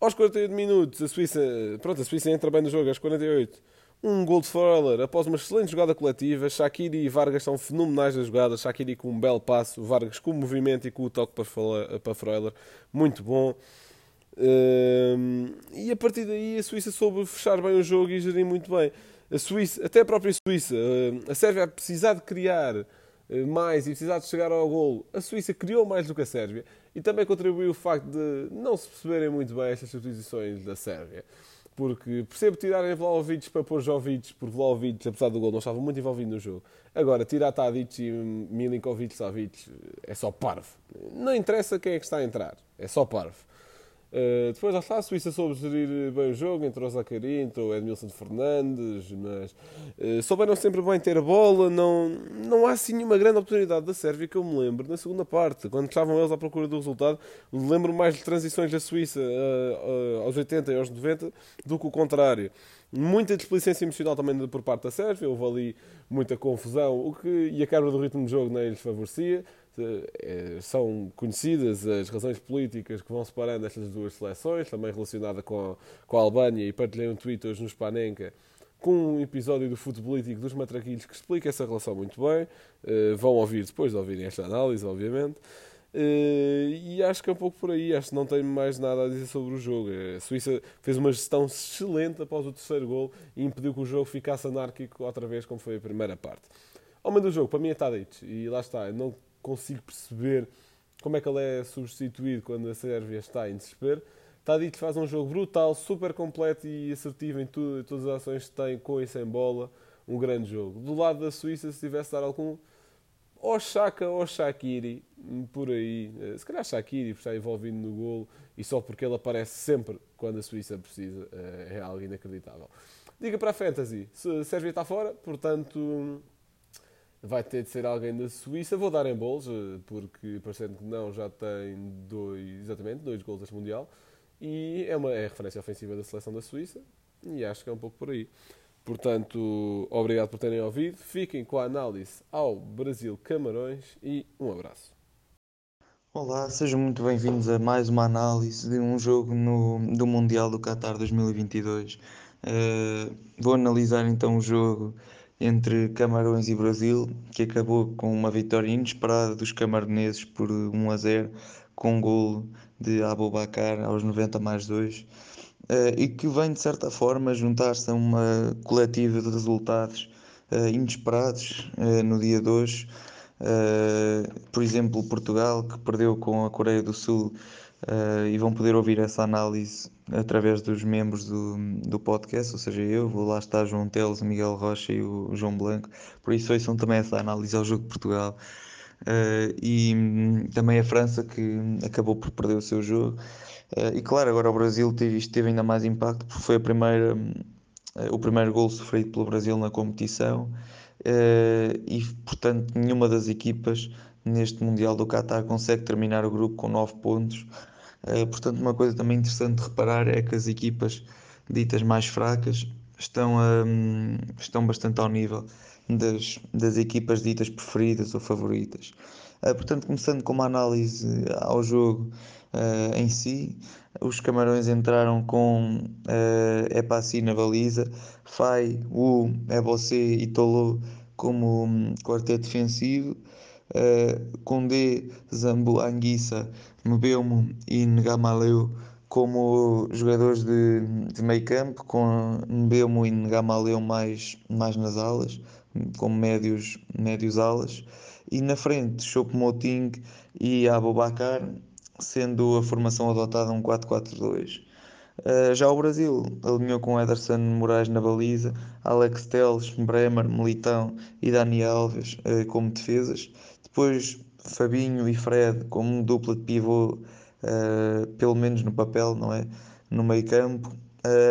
Aos 48 minutos, a Suíça, pronto, a Suíça entra bem no jogo, aos 48. Um gol de Fowler após uma excelente jogada coletiva. Shakiri e Vargas são fenomenais na jogada. Shakiri com um belo passo, Vargas com o movimento e com o toque para Freuler. Muito bom. Uh, e a partir daí a Suíça soube fechar bem o jogo e gerir muito bem. A Suíça, até a própria Suíça, uh, a Sérvia a precisar de criar mais e precisar de chegar ao golo, a Suíça criou mais do que a Sérvia e também contribuiu o facto de não se perceberem muito bem estas substituições da Sérvia. Porque percebo tirarem Vlaovic para pôr Jovic, porque Vlaovic, apesar do gol, não estava muito envolvido no jogo. Agora, tirar Tadic e Milinkovic Savic é só parvo. Não interessa quem é que está a entrar, é só parvo. Uh, depois lá está, a Suíça soube gerir bem o jogo, entrou o Zacari, entrou o Edmilson Fernandes, mas uh, souberam sempre bem ter a bola. Não, não há assim nenhuma grande oportunidade da Sérvia que eu me lembro na segunda parte, quando estavam eles à procura do resultado. Lembro mais de transições da Suíça uh, aos 80 e aos 90 do que o contrário. Muita displicência emocional também por parte da Sérvia, houve ali muita confusão, o que, e a quebra do ritmo do jogo nem lhes favorecia. Eh, são conhecidas as razões políticas que vão separando estas duas seleções, também relacionada com a, com a Albânia, e partilhei um tweet hoje no Spanenka com um episódio do Futebolítico dos Matraquilhos que explica essa relação muito bem. Uh, vão ouvir depois de ouvirem esta análise, obviamente. Uh, e acho que é um pouco por aí. Acho que não tenho mais nada a dizer sobre o jogo. A Suíça fez uma gestão excelente após o terceiro gol e impediu que o jogo ficasse anárquico outra vez, como foi a primeira parte. Homem do jogo, para mim é Tadic. E lá está. não consigo perceber como é que ele é substituído quando a Sérvia está em desespero. Tadic faz um jogo brutal, super completo e assertivo em tudo, todas as ações que tem, com e sem bola. Um grande jogo. Do lado da Suíça, se tivesse dar algum. Ou Chaka ou Shakiri, por aí. Eh, se calhar Shakiri, por estar envolvido no golo e só porque ele aparece sempre quando a Suíça precisa. Eh, é algo inacreditável. Diga para a Fantasy: a Sérvia está fora, portanto vai ter de ser alguém da Suíça. Vou dar em bolos, eh, porque parecendo que não, já tem dois, exatamente, dois gols deste Mundial. E é uma é referência ofensiva da seleção da Suíça. E acho que é um pouco por aí. Portanto, obrigado por terem ouvido. Fiquem com a análise ao Brasil-Camarões e um abraço. Olá, sejam muito bem-vindos a mais uma análise de um jogo no, do Mundial do Qatar 2022. Uh, eh, vou analisar então o jogo entre Camarões e Brasil, que acabou com uma vitória inesperada dos camaroneses por 1 a 0, com um golo de Abubakar aos 90 mais 2, eh, e que vem de certa forma juntar-se a uma coletiva de resultados eh, inesperados eh, no dia de hoje. por exemplo, Portugal, que perdeu com a Coreia do Sul uh, e vão poder ouvir essa análise através dos membros do, do podcast, ou seja, eu vou lá estar João Teles, Miguel Rocha e o João Blanco, por isso ouçam também essa análise ao jogo de Portugal. Uh, e um, também a França que acabou por perder o seu jogo. Uh, e claro, agora o Brasil teve, isto teve ainda mais impacto porque foi a primeira, uh, o primeiro gol sofrido pelo Brasil na competição e portanto nenhuma das equipas neste Mundial do Qatar consegue terminar o grupo com 9 pontos. Portanto, uma coisa também interessante de reparar é que as equipas ditas mais fracas estão, um, estão bastante ao nível das, das equipas ditas preferidas ou favoritas. Uh, portanto, começando com uma análise ao jogo uh, em si, os Camarões entraram com uh, Epassi na baliza, Fai, Wu, Ebocé e Tolo como um, quarteto defensivo, uh, Condé, Zambu, Anguissa, Mbeumo e Ngamaleu como jogadores de, de meio campo, com Mbeumo e Ngamaleu mais, mais nas alas, como médios, médios alas, e na frente Choupo-Moting e Abubakar, sendo a formação adotada um 4-4-2. Uh, eh, já o Brasil alinhou com Ederson Moraes na baliza, Alex Teles, Bremer, Militão e Dani Alves uh, como defesas. Depois Fabinho e Fred como dupla de pivô, uh, pelo menos no papel, não é? No meio campo.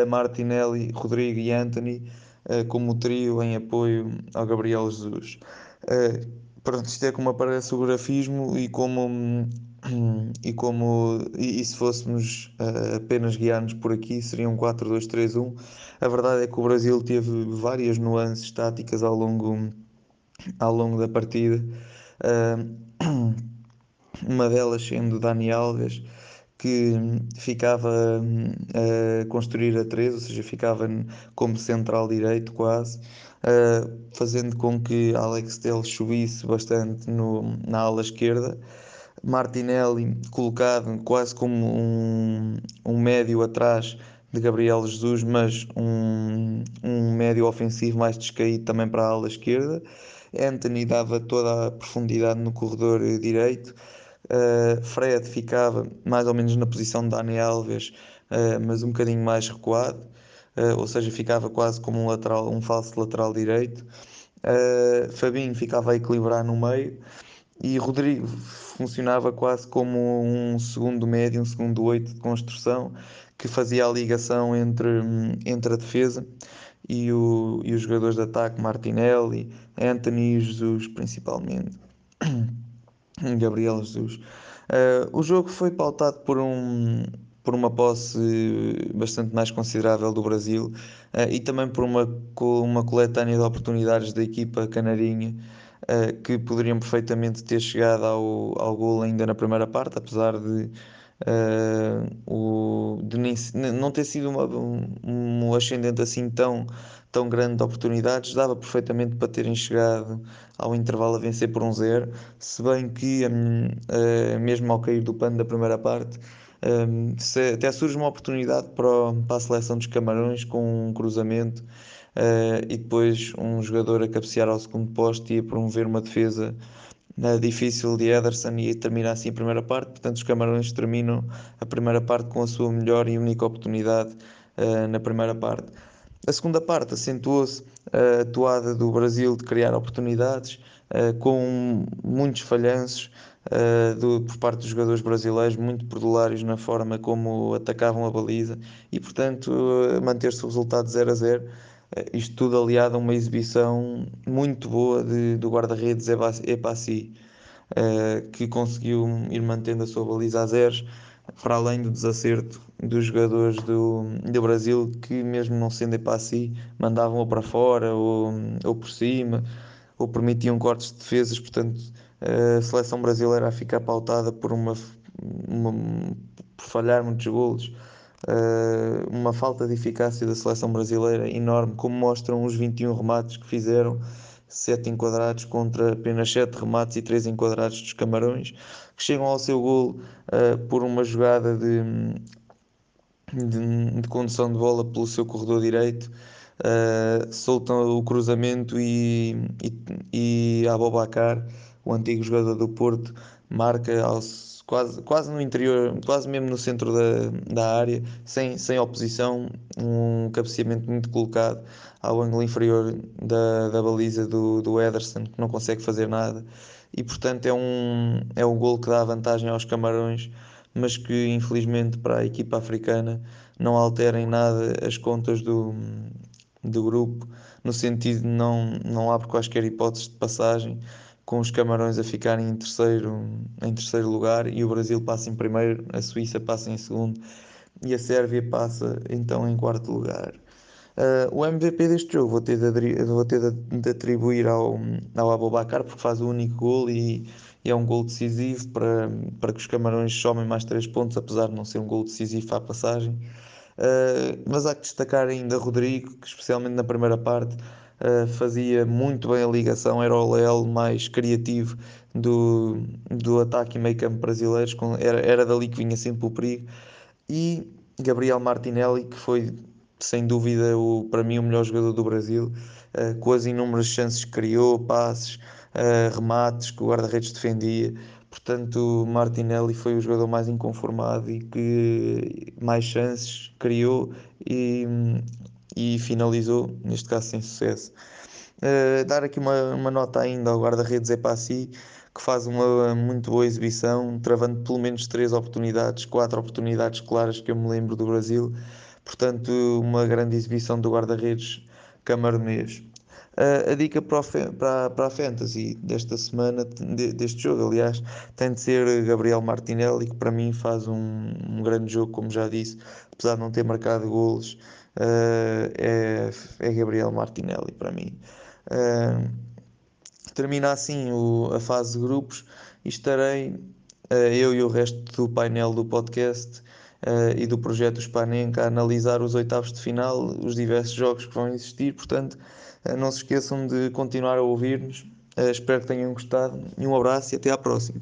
Martinelli, Rodrigo e Anthony uh, como trio em apoio ao Gabriel Jesus. Uh, pronto, isto é como aparece o grafismo e como e como e, e se fôssemos uh, apenas guiar-nos por aqui seria um 4-2-3-1 a verdade é que o Brasil teve várias nuances táticas ao longo ao longo da partida uh, uma delas sendo Dani Alves que ficava a construir a 3, ou seja, ficava como central direito quase, fazendo com que Alex Telles subisse bastante no, na ala esquerda. Martinelli colocado quase como um, um médio atrás de Gabriel Jesus, mas um, um médio ofensivo mais descaído também para a ala esquerda. Anthony dava toda a profundidade no corredor direito. Uh, Fred ficava mais ou menos na posição de Dani Alves, uh, mas um bocadinho mais recuado, uh, ou seja, ficava quase como um, lateral, um falso lateral direito. Fabinho ficava a equilibrar no meio. E Rodrigo funcionava quase como um segundo médio, um segundo oito de construção, que fazia a ligação entre, entre a defesa e, o, e os jogadores de ataque, Martinelli, Anthony Jesus principalmente. Gabriel Jesus. Uh, o jogo foi pautado por, um, por uma posse bastante mais considerável do Brasil uh, e também por uma, uma coletânea de oportunidades da equipa canarinha uh, que poderiam perfeitamente ter chegado ao, ao gol ainda na primeira parte, apesar de, o, de nem, não ter sido uma, um, um ascendente assim tão tão grande de oportunidades, dava perfeitamente para terem chegado ao intervalo a vencer por um zero, se bem que uh, mesmo ao cair do pano da primeira parte, um, se, até surge uma oportunidade para, para, a seleção dos Camarões com um cruzamento uh, e depois um jogador a cabecear ao segundo posto e a promover uma defesa uh, difícil de Ederson e termina assim a primeira parte. Portanto, os Camarões terminam a primeira parte com a sua melhor e única oportunidade uh, na primeira parte. A segunda parte acentuou-se a atuada do Brasil de criar oportunidades, uh, com muitos falhanços uh, do, por parte dos jogadores brasileiros, muito perdulários na forma como atacavam a baliza e, portanto, manter-se o resultado 0 a 0. Isto tudo aliado a uma exibição muito boa de, do guarda-redes Epassi, que conseguiu ir mantendo a sua baliza a zeros para além do desacerto dos jogadores do, do Brasil que mesmo não sendo para si mandavam ou para fora ou, ou por cima ou permitiam cortes de defesas, portanto a seleção brasileira a ficar pautada por uma, uma por falhar muitos golos uma falta de eficácia da seleção brasileira enorme, como mostram os 21 remates que fizeram 7 enquadrados contra apenas 7 remates e 3 enquadrados dos Camarões, que chegam ao seu gol uh, por uma jogada de, de, de, condução de bola pelo seu corredor direito, uh, soltam o cruzamento e, e, e Abobacar, o antigo jogador do Porto, marca aos quase, quase no interior, quase mesmo no centro da, da área, sem, sem oposição, um cabeceamento muito colocado ao ângulo inferior da, da baliza do, do Ederson, que não consegue fazer nada, e portanto é um, é um gol que dá vantagem aos Camarões, mas que infelizmente para a equipa africana não altera em nada as contas do, do grupo, no sentido de não, não abre quaisquer hipóteses de passagem, com os Camarões a ficarem em terceiro, em terceiro lugar e o Brasil passa em primeiro, a Suíça passa em segundo e a Sérvia passa então em quarto lugar. Uh, o MVP deste jogo vou ter de, vou ter de atribuir ao, ao Abobacar porque faz o único gol e, e, é um gol decisivo para, para que os Camarões somem mais 3 pontos, apesar de não ser um gol decisivo à passagem. Uh, mas há que destacar ainda Rodrigo, que especialmente na primeira parte uh, fazia muito bem a ligação, era o Leal mais criativo do, do ataque e meio campo brasileiros, com, era, era dali que vinha sempre o perigo. E Gabriel Martinelli, que foi sem dúvida o, para mim o melhor jogador do Brasil, uh, com as inúmeras chances que criou, passes, uh, remates que o guarda-redes defendia. Portanto, Martinelli foi o jogador mais inconformado e que mais chances criou e e finalizou, neste caso sem sucesso. Uh, dar aqui uma, uma nota ainda ao guarda-redes Epassi, que faz uma muito boa exibição, travando pelo menos três oportunidades, quatro oportunidades claras que eu me lembro do Brasil. Portanto, uma grande exibição do guarda-redes camaronês. Uh, a dica para, para, para a Fantasy desta semana, de, deste jogo, aliás, tem de ser Gabriel Martinelli, que para mim faz um, um grande jogo, como já disse, apesar de não ter marcado golos uh, é, é Gabriel Martinelli para mim. Uh, termina assim o, a fase de grupos e estarei uh, eu e o resto do painel do podcast e do projeto Spanenka a analisar os oitavos de final, os diversos jogos que vão existir, portanto não se esqueçam de continuar a ouvir-nos. espero que tenham gostado e um abraço e até à próxima.